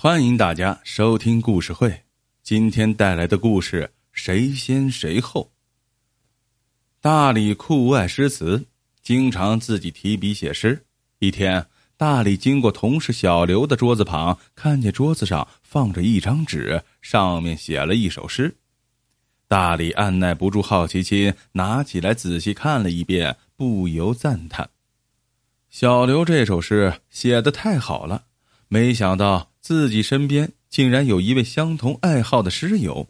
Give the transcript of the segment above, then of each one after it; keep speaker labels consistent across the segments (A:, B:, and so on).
A: 欢迎大家收听故事会。今天带来的故事谁先谁后。大李酷爱诗词，经常自己提笔写诗。一天，大李经过同事小刘的桌子旁，看见桌子上放着一张纸，上面写了一首诗。大李按耐不住好奇心，拿起来仔细看了一遍，不由赞叹：小刘这首诗写的太好了。没想到自己身边竟然有一位相同爱好的诗友。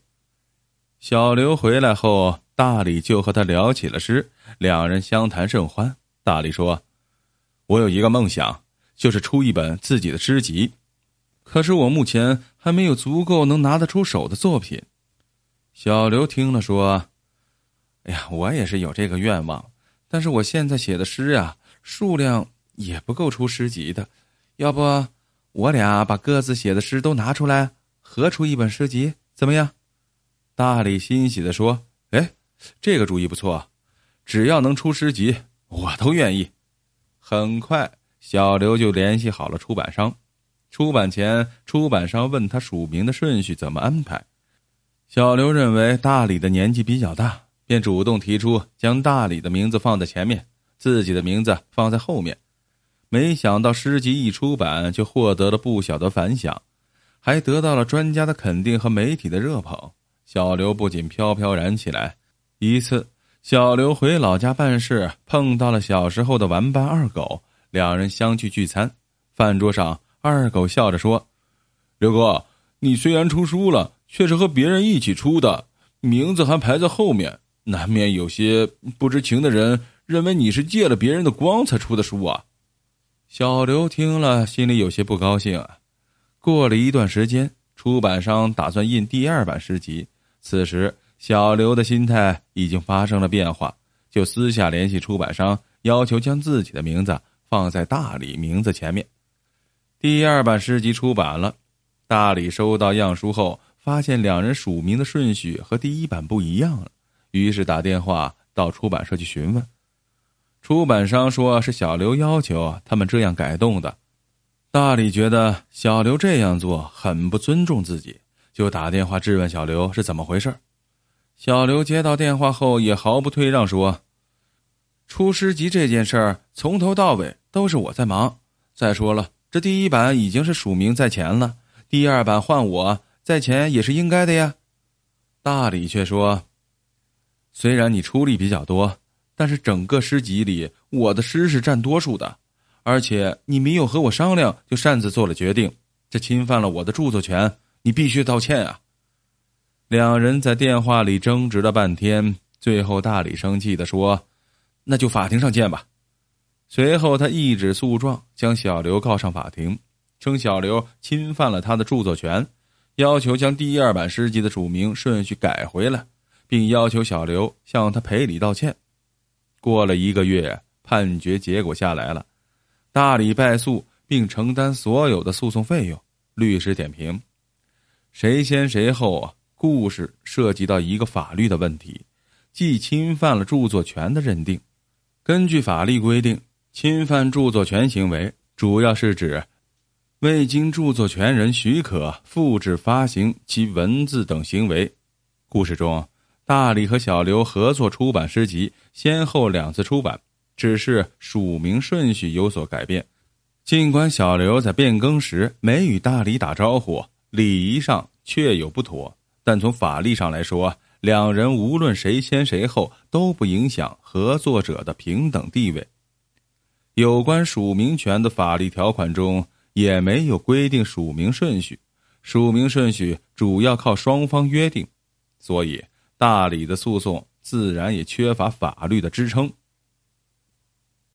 A: 小刘回来后，大李就和他聊起了诗，两人相谈甚欢。大李说：“我有一个梦想，就是出一本自己的诗集，可是我目前还没有足够能拿得出手的作品。”小刘听了说：“哎呀，我也是有这个愿望，但是我现在写的诗啊，数量也不够出诗集的，要不？”我俩把各自写的诗都拿出来，合出一本诗集，怎么样？大李欣喜的说：“哎，这个主意不错，只要能出诗集，我都愿意。”很快，小刘就联系好了出版商。出版前，出版商问他署名的顺序怎么安排。小刘认为大李的年纪比较大，便主动提出将大李的名字放在前面，自己的名字放在后面。没想到诗集一出版就获得了不小的反响，还得到了专家的肯定和媒体的热捧。小刘不仅飘飘然起来。一次，小刘回老家办事，碰到了小时候的玩伴二狗，两人相聚聚餐。饭桌上，二狗笑着说：“刘哥，你虽然出书了，却是和别人一起出的，名字还排在后面，难免有些不知情的人认为你是借了别人的光才出的书啊。”小刘听了，心里有些不高兴啊。过了一段时间，出版商打算印第二版诗集。此时，小刘的心态已经发生了变化，就私下联系出版商，要求将自己的名字放在大理名字前面。第二版诗集出版了，大理收到样书后，发现两人署名的顺序和第一版不一样了，于是打电话到出版社去询问。出版商说是小刘要求他们这样改动的，大李觉得小刘这样做很不尊重自己，就打电话质问小刘是怎么回事。小刘接到电话后也毫不退让说：“出诗集这件事儿从头到尾都是我在忙。再说了，这第一版已经是署名在前了，第二版换我在前也是应该的呀。”大李却说：“虽然你出力比较多。”但是整个诗集里，我的诗是占多数的，而且你没有和我商量就擅自做了决定，这侵犯了我的著作权，你必须道歉啊！两人在电话里争执了半天，最后大李生气的说：“那就法庭上见吧。”随后他一纸诉状将小刘告上法庭，称小刘侵犯了他的著作权，要求将第二版诗集的署名顺序改回来，并要求小刘向他赔礼道歉。过了一个月，判决结果下来了，大理败诉，并承担所有的诉讼费用。律师点评：谁先谁后？故事涉及到一个法律的问题，既侵犯了著作权的认定。根据法律规定，侵犯著作权行为主要是指未经著作权人许可复制、发行其文字等行为。故事中。大李和小刘合作出版诗集，先后两次出版，只是署名顺序有所改变。尽管小刘在变更时没与大李打招呼，礼仪上确有不妥，但从法律上来说，两人无论谁先谁后都不影响合作者的平等地位。有关署名权的法律条款中也没有规定署名顺序，署名顺序主要靠双方约定，所以。大理的诉讼自然也缺乏法律的支撑。